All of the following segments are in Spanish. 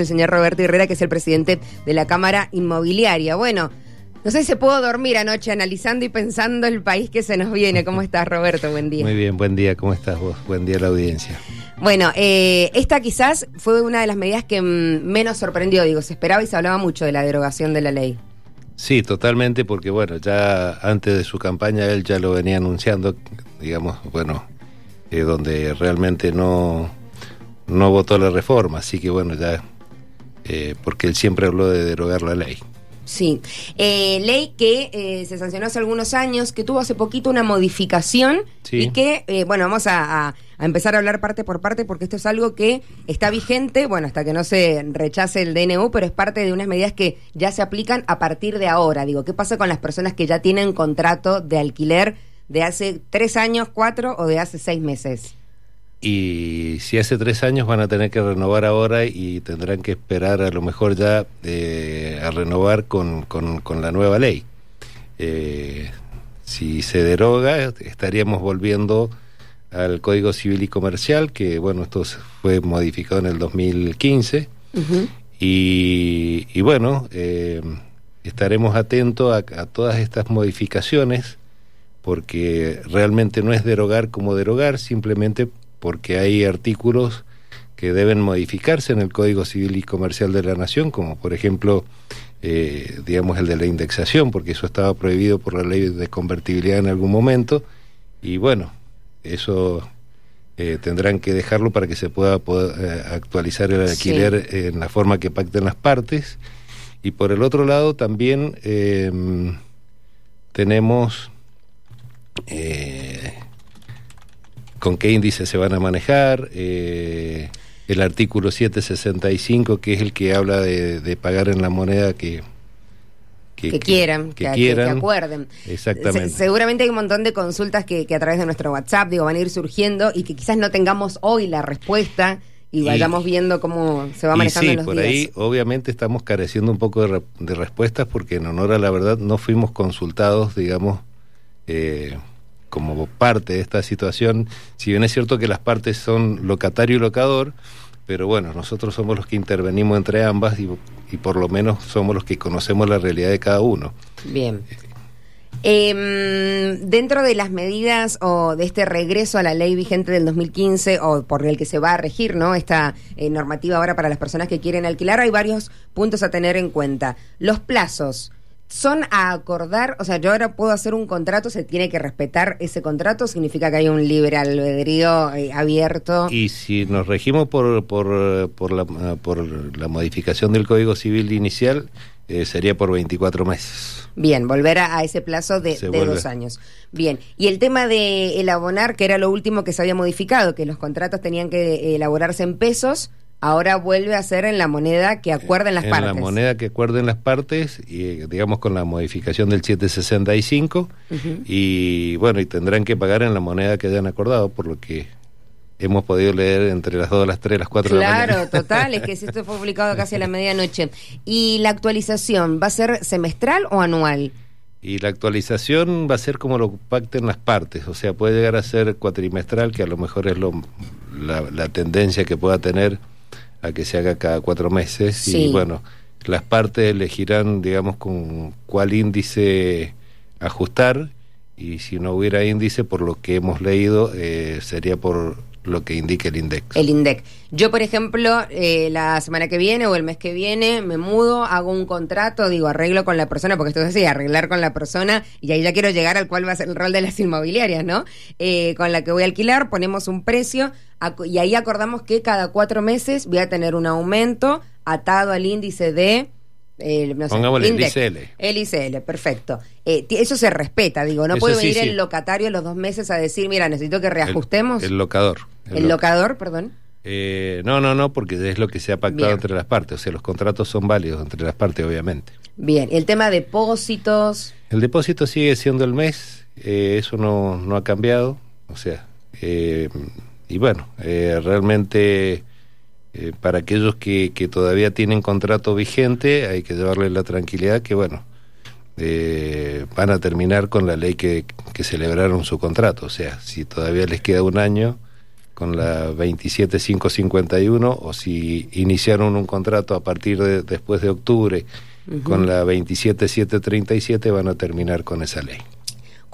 el señor Roberto Herrera, que es el presidente de la Cámara Inmobiliaria. Bueno, no sé si se puedo dormir anoche analizando y pensando el país que se nos viene. ¿Cómo estás, Roberto? Buen día. Muy bien, buen día. ¿Cómo estás vos? Buen día a la audiencia. Bueno, eh, esta quizás fue una de las medidas que mm, menos sorprendió. Digo, se esperaba y se hablaba mucho de la derogación de la ley. Sí, totalmente, porque bueno, ya antes de su campaña él ya lo venía anunciando, digamos, bueno, eh, donde realmente no, no votó la reforma. Así que bueno, ya eh, porque él siempre habló de derogar la ley. Sí, eh, ley que eh, se sancionó hace algunos años, que tuvo hace poquito una modificación Sí. y que, eh, bueno, vamos a, a- a empezar a hablar parte por parte porque esto es algo que está vigente, bueno, hasta que no se rechace el DNU, pero es parte de unas medidas que ya se aplican a partir de ahora. Digo, ¿qué pasa con las personas que ya tienen contrato de alquiler de hace tres años, cuatro o de hace seis meses? Y si hace tres años van a tener que renovar ahora y tendrán que esperar a lo mejor ya eh, a renovar con, con- con la nueva ley. Eh, si se deroga, estaríamos volviendo al Código Civil y Comercial, que bueno, esto fue modificado en el 2015. Ujú. Y, y bueno, eh, estaremos atentos a, a todas estas modificaciones porque realmente no es derogar como derogar, simplemente porque hay artículos que deben modificarse en el Código Civil y Comercial de la Nación, como por ejemplo, eh, digamos, el de la indexación, porque eso estaba prohibido por la ley de convertibilidad en algún momento, y bueno, eso eh, tendrán que dejarlo para que se pueda, poder, eh, actualizar el Sí. alquiler en la forma que pacten las partes. Y por el otro lado también eh, tenemos eh, con qué índice se van a manejar, eh, el artículo 765 que es el que habla de, de pagar en la moneda que, Que, quieran, que, quieran. que acuerden. Exactamente. Se- seguramente hay un montón de consultas que, que a través de nuestro WhatsApp, digo, van a ir surgiendo y que quizás no tengamos hoy la respuesta y, Y- vayamos viendo cómo se va Y manejando sí, en los por días. ahí obviamente estamos careciendo un poco de, re- de respuestas porque en honor a la verdad no fuimos consultados, digamos, eh, como parte de esta situación. Si bien es cierto que las partes son locatario y locador, pero bueno, nosotros somos los que intervenimos entre ambas y, por lo menos somos los que conocemos la realidad de cada uno. Bien. Em, dentro de las medidas o de este regreso a la ley vigente del 2015 o por el que se va a regir, ¿no? Esta eh, normativa ahora para las personas que quieren alquilar, hay varios puntos a tener en cuenta. Los plazos son a acordar, o sea, yo ahora puedo hacer un contrato, se tiene que respetar ese contrato, significa que hay un libre albedrío eh, abierto. Y si nos regimos por, por, por, la, por la modificación del Código Civil inicial, eh, sería por 24 meses. Bien, volver a, a ese plazo de, de dos años. Bien, y el tema de el abonar, que era lo último que se había modificado, que los contratos tenían que eh, elaborarse en pesos, ahora vuelve a ser en la moneda que acuerden las en partes. la moneda que acuerden las partes, y digamos con la modificación del 765, Ujú. y bueno, y tendrán que pagar en la moneda que hayan acordado, por lo que hemos podido leer entre las 2, las 3, las 4 de la Claro, total, es que si esto fue publicado casi a la medianoche. ¿Y la actualización va a ser semestral o anual? Y la actualización va a ser como lo pacten las partes, o sea, puede llegar a ser cuatrimestral, que a lo mejor es lo, la, la tendencia que pueda tener a que se haga cada cuatro meses. Sí. Y bueno, las partes elegirán, digamos, con cuál índice ajustar, y si no hubiera índice, por lo que hemos leído, eh, sería por lo que indique el INDEX. El INDEC. Yo, por ejemplo, eh, la semana que viene o el mes que viene me mudo, hago un contrato, digo, arreglo con la persona, porque esto es así, arreglar con la persona, y ahí ya quiero llegar al cual va a ser el rol de las inmobiliarias, ¿no? Eh, con la que voy a alquilar, ponemos un precio y ahí acordamos que cada cuatro meses voy a tener un aumento atado al índice de... no sé, Pongámosle el. ICL. El ICL, perfecto. Eh, eso se respeta, digo, no Eso puede sí, venir sí. el locatario a los dos meses a decir, mira, necesito que reajustemos. El, el locador. el lo- locador, perdón. Eh, no, no, no, porque es lo que se ha pactado Bien. entre las partes. O sea, los contratos son válidos entre las partes, obviamente. Bien, el tema de depósitos. El depósito sigue siendo el mes, eh, eso no, no ha cambiado. O sea, eh, y bueno, realmente eh, para aquellos que, que todavía tienen contrato vigente, hay que llevarles la tranquilidad que, bueno, eh, van a terminar con la ley que, que celebraron su contrato. O sea, si todavía les queda un año, con la 27551 o si iniciaron un contrato a partir de después de octubre con la 27737 van a terminar con esa ley.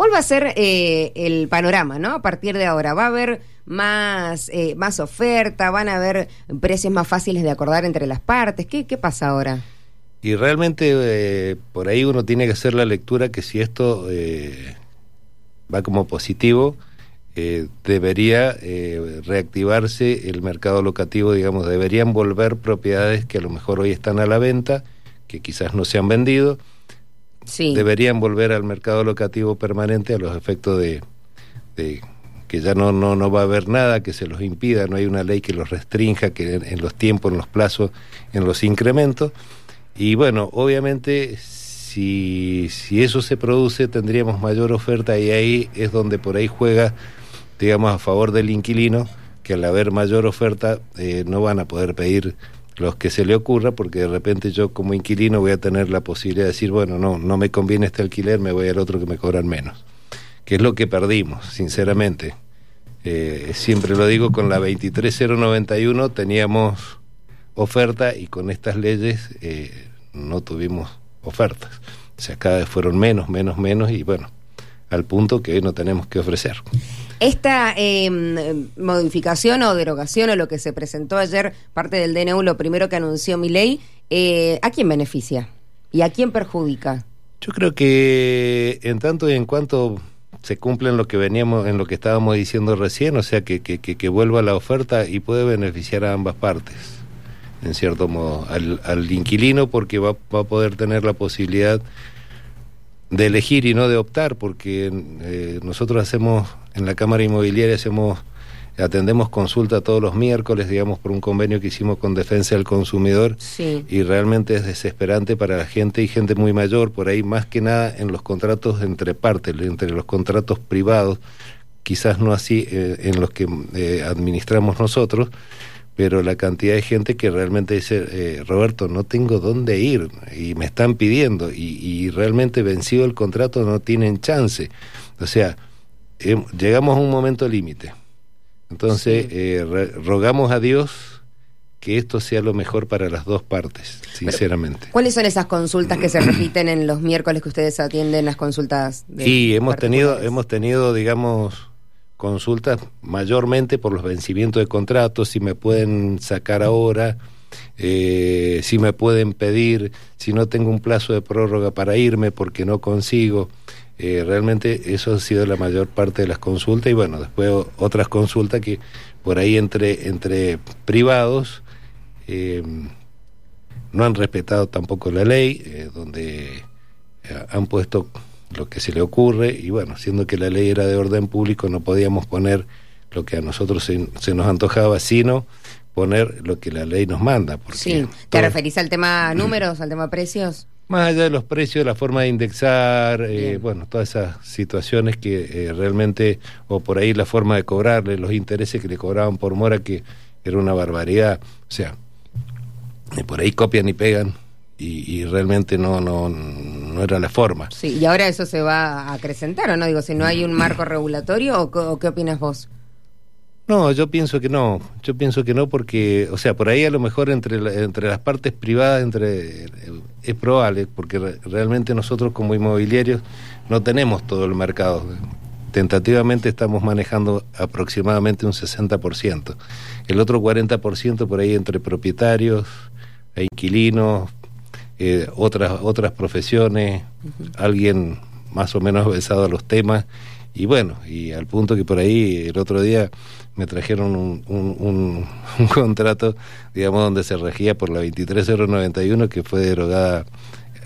¿Cuál va a ser eh, el panorama, no? A partir de ahora, ¿va a haber más, eh, más oferta? ¿Van a haber precios más fáciles de acordar entre las partes? ¿Qué, qué pasa ahora? Y realmente eh, por ahí uno tiene que hacer la lectura que si esto va como positivo, debería reactivarse el mercado locativo, digamos, deberían volver propiedades que a lo mejor hoy están a la venta, que quizás no se han vendido, deberían volver al mercado locativo permanente a los efectos de, que ya no, no, no va a haber nada que se los impida, no hay una ley que los restrinja que en, los tiempos, en los plazos, en los incrementos. Y bueno, obviamente si, si eso se produce tendríamos mayor oferta y ahí es donde por ahí juega, digamos, a favor del inquilino, que al haber mayor oferta eh, no van a poder pedir los que se le ocurra, porque de repente yo como inquilino voy a tener la posibilidad de decir, bueno, no, no me conviene este alquiler, me voy al otro que me cobran menos. Que es lo que perdimos, sinceramente. Eh, siempre lo digo, con la 23091 teníamos oferta y con estas leyes eh, no tuvimos ofertas. O sea, cada vez fueron menos, menos, menos y bueno, al punto que no tenemos que ofrecer. Esta em, modificación o derogación o lo que se presentó ayer, parte del DNU, lo primero que anunció mi ley, eh, ¿a quién beneficia? ¿Y a quién perjudica? Yo creo que en tanto y en cuanto se cumplen lo que veníamos, en lo que estábamos diciendo recién, o sea, que, que, que, vuelva la oferta y puede beneficiar a ambas partes, en cierto modo, al, al inquilino porque va, va a poder tener la posibilidad de elegir y no de optar, porque eh, nosotros hacemos, en la Cámara Inmobiliaria hacemos, atendemos consulta todos los miércoles, digamos, por un convenio que hicimos con Defensa del Consumidor, y realmente es desesperante para la gente y gente muy mayor, por ahí más que nada en los contratos entre partes, entre los contratos privados, quizás no así eh, en los que eh, administramos nosotros, pero la cantidad de gente que realmente dice, eh, Roberto, no tengo dónde ir y me están pidiendo y, realmente vencido el contrato no tienen chance. O sea, llegamos a un momento límite. Entonces, eh, rogamos a Dios que esto sea lo mejor para las dos partes, sinceramente. ¿Cuáles son esas consultas que se repiten en los miércoles que ustedes atienden las consultas? De sí, hemos tenido, hemos tenido, digamos, consultas mayormente por los vencimientos de contratos, si me pueden sacar ahora, eh, si me pueden pedir, si no tengo un plazo de prórroga para irme porque no consigo. Eh, realmente eso ha sido la mayor parte de las consultas y bueno, después otras consultas que por ahí entre, entre privados eh, no han respetado tampoco la ley, donde han puesto lo que se le ocurre y bueno, siendo que la ley era de orden público no podíamos poner lo que a nosotros se, nos antojaba, sino poner lo que la ley nos manda. Porque sí, ¿te referís al tema números, al tema precios? Más allá de los precios, la forma de indexar, eh, bueno, todas esas situaciones que eh, realmente, o por ahí la forma de cobrarle, los intereses que le cobraban por mora, que era una barbaridad. O sea, por ahí copian y pegan y, realmente no, no, no era la forma. Sí, y ahora eso se va a acrecentar, ¿o no? Digo, si no hay un marco regulatorio, ¿o, qué opinas vos? No, yo pienso que no, yo pienso que no porque, o sea, por ahí a lo mejor entre, entre las partes privadas entre es probable, porque realmente nosotros como inmobiliarios no tenemos todo el mercado. Tentativamente estamos manejando aproximadamente un 60%. El otro 40% por ahí entre propietarios, e inquilinos, eh, otras, otras profesiones, alguien más o menos besado a los temas, y bueno, y al punto que por ahí el otro día me trajeron un, un, un, contrato, digamos, donde se regía por la 23091 que fue derogada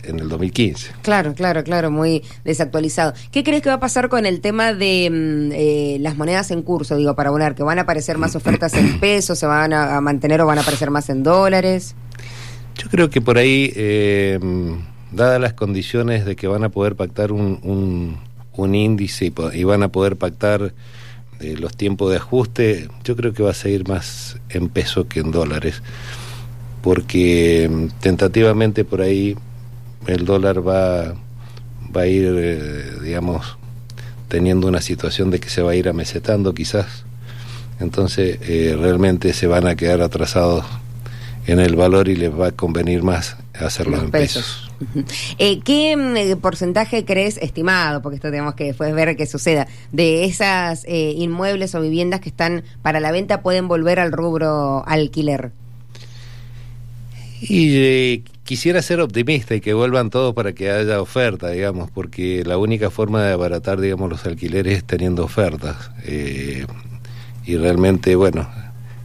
en el 2015. Claro, claro, claro, muy desactualizado. ¿Qué crees que va a pasar con el tema de mm, eh, las monedas en curso, digo, para abonar? ¿Que van a aparecer más ofertas en pesos, se van a mantener o van a aparecer más en dólares? Yo creo que por ahí, eh, dadas las condiciones de que van a poder pactar un, un, índice y, van a poder pactar eh, los tiempos de ajuste, yo creo que va a seguir más en peso que en dólares, porque tentativamente por ahí el dólar va, va a ir, eh, digamos, teniendo una situación de que se va a ir amesetando quizás. entonces eh, realmente se van a quedar atrasados en el valor y les va a convenir más hacerlo en pesos. Eh, ¿Qué mm, porcentaje crees estimado, porque esto tenemos que después ver qué suceda, de esas inmuebles o viviendas que están para la venta pueden volver al rubro alquiler? Y quisiera ser optimista y que vuelvan todos para que haya oferta, digamos, porque la única forma de abaratar, digamos, los alquileres es teniendo ofertas. Eh, y realmente, bueno,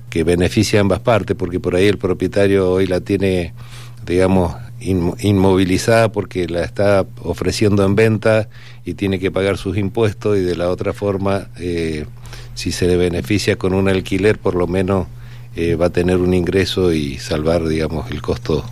que beneficia a ambas partes, porque por ahí el propietario hoy la tiene, digamos, inmovilizada porque la está ofreciendo en venta y tiene que pagar sus impuestos y de la otra forma, eh, si se le beneficia con un alquiler, por lo menos eh, va a tener un ingreso y salvar, digamos, el costo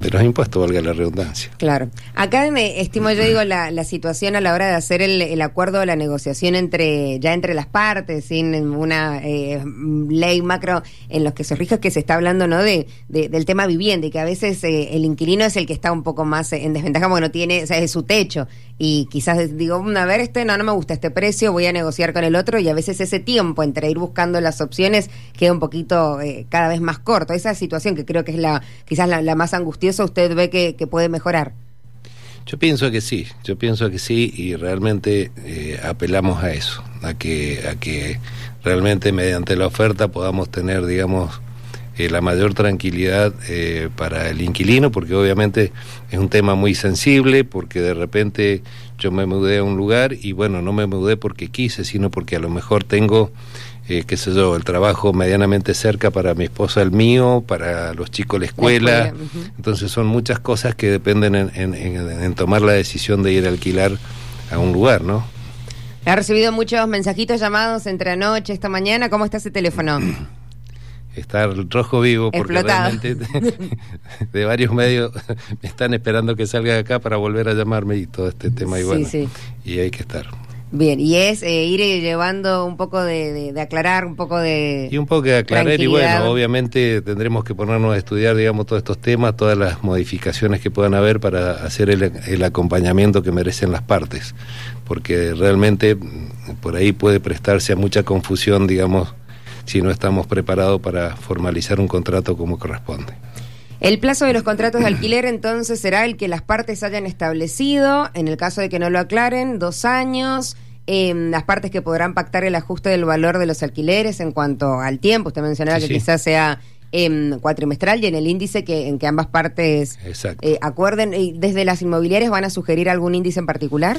de los impuestos, valga la redundancia. Claro. Acá me estimo yo digo la, la situación a la hora de hacer el, el acuerdo o la negociación entre ya entre las partes, sin una eh, ley macro en los que se rija que se está hablando no de, del tema vivienda y que a veces eh, el inquilino es el que está un poco más en desventaja porque no tiene, o sea, es su techo y quizás digo, mm, a ver, este no, no me gusta este precio, voy a negociar con el otro y a veces ese tiempo entre ir buscando las opciones queda un poquito eh, cada vez más corto. Esa situación que creo que es la quizás la, más angustiosa, ¿usted ve que, puede mejorar? Yo pienso que sí, yo pienso que sí y realmente eh, apelamos a eso, a que, a que realmente mediante la oferta podamos tener, digamos, eh, la mayor tranquilidad eh, para el inquilino, porque obviamente es un tema muy sensible, porque de repente yo me mudé a un lugar y bueno, no me mudé porque quise, sino porque a lo mejor tengo, eh, qué sé yo, el trabajo medianamente cerca para mi esposa el mío, para los chicos la escuela. Entonces son muchas cosas que dependen en, en, tomar la decisión de ir a alquilar a un lugar, ¿no? Ha recibido muchos mensajitos, llamados entre anoche, esta mañana. ¿Cómo está ese teléfono? estar rojo vivo porque realmente de, varios medios me están esperando que salga de acá para volver a llamarme y todo este tema y bueno y hay que estar. Bien, y es eh, ir llevando un poco de, aclarar, un poco de... Y un poco de aclarar y bueno, obviamente tendremos que ponernos a estudiar, digamos, todos estos temas, todas las modificaciones que puedan haber para hacer el, el acompañamiento que merecen las partes, porque realmente mm, por ahí puede prestarse a mucha confusión, digamos, si no estamos preparados para formalizar un contrato como corresponde. El plazo de los contratos de alquiler entonces será el que las partes hayan establecido, en el caso de que no lo aclaren, dos años. Em, las partes que podrán pactar el ajuste del valor de los alquileres en cuanto al tiempo. Usted mencionaba que quizás sea em, cuatrimestral y en el índice que en que ambas partes eh, acuerden. ¿Desde las inmobiliarias van a sugerir algún índice en particular?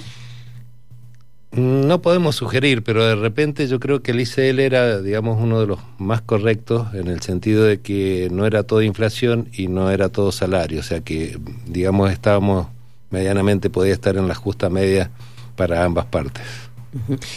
No podemos sugerir, pero de repente yo creo que el ICL era, digamos, uno de los más correctos en el sentido de que no era todo inflación y no era todo salario, o sea que, digamos, estábamos medianamente, podía estar en la justa media para ambas partes.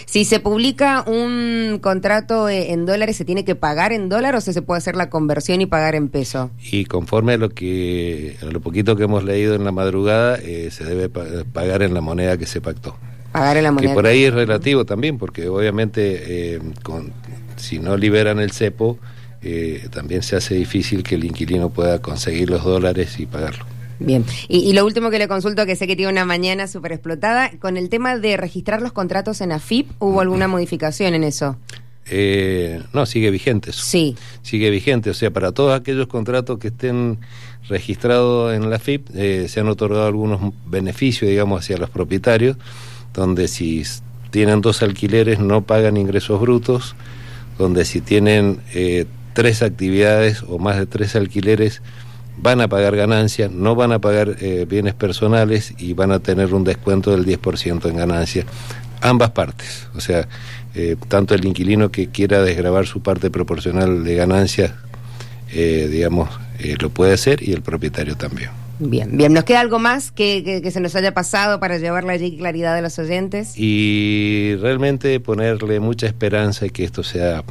Si se publica un contrato eh, en dólares, ¿se tiene que pagar en dólar o se puede hacer la conversión y pagar en peso? Y conforme a lo que a lo poquito que hemos leído en la madrugada, eh, se debe pagar en la moneda que se pactó. Que por ahí es relativo también, porque obviamente eh, con, si no liberan el cepo, eh, también se hace difícil que el inquilino pueda conseguir los dólares y pagarlo. Bien, y, lo último que le consulto, que sé que tiene una mañana súper explotada, con el tema de registrar los contratos en AFIP, ¿hubo alguna modificación en eso? Eh, no, sigue vigente eso. Sí. Sigue vigente, o sea, para todos aquellos contratos que estén registrados en la AFIP, se han otorgado algunos beneficios, digamos, hacia los propietarios donde si tienen dos alquileres no pagan ingresos brutos, donde si tienen eh, tres actividades o más de tres alquileres van a pagar ganancias, no van a pagar eh, bienes personales y van a tener un descuento del 10% en ganancias. Ambas partes, o sea, eh, tanto el inquilino que quiera desgravar su parte proporcional de ganancias, digamos, lo puede hacer y el propietario también. Bien, bien. ¿Nos queda algo más que, se nos haya pasado para llevarle allí claridad a los oyentes? Y realmente ponerle mucha esperanza y que esto sea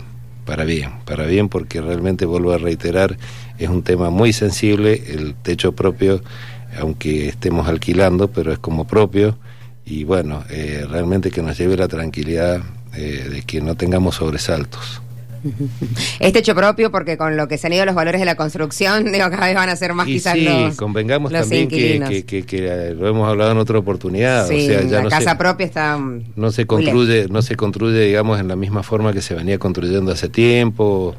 para bien, para bien, porque realmente, vuelvo a reiterar, es un tema muy sensible, el techo propio, aunque estemos alquilando, pero es como propio, y bueno, eh, realmente que nos lleve la tranquilidad eh, de que no tengamos sobresaltos. Este hecho propio, porque con lo que se han ido los valores de la construcción, digo, cada vez van a ser más y quizás sí, los. convengamos los también que, inquilinos. que, que- que, eh, lo hemos hablado en otra oportunidad. Sí, o sea, ya la no casa se, propia está. mm, no se construye, no se construye, digamos, en la misma forma que se venía construyendo hace tiempo.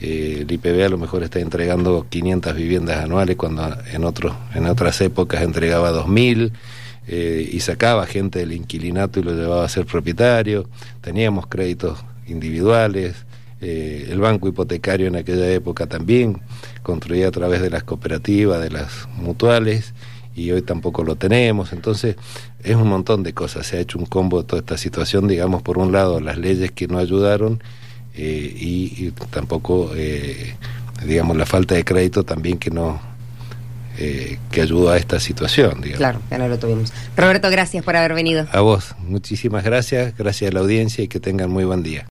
Eh, el IPB a lo mejor está entregando 500 viviendas anuales cuando en otros en otras épocas entregaba 2000 eh, y sacaba gente del inquilinato y lo llevaba a ser propietario. Teníamos créditos individuales. Eh, el banco hipotecario en aquella época también construía a través de las cooperativas, de las mutuales y hoy tampoco lo tenemos. Entonces, es un montón de cosas. Se ha hecho un combo de toda esta situación, digamos, por un lado, las leyes que no ayudaron eh, y, y tampoco, eh, digamos, la falta de crédito también que no eh, que ayudó a esta situación, digamos. Claro, ya no lo tuvimos. Roberto, gracias por haber venido. A vos, muchísimas gracias, gracias a la audiencia y que tengan muy buen día.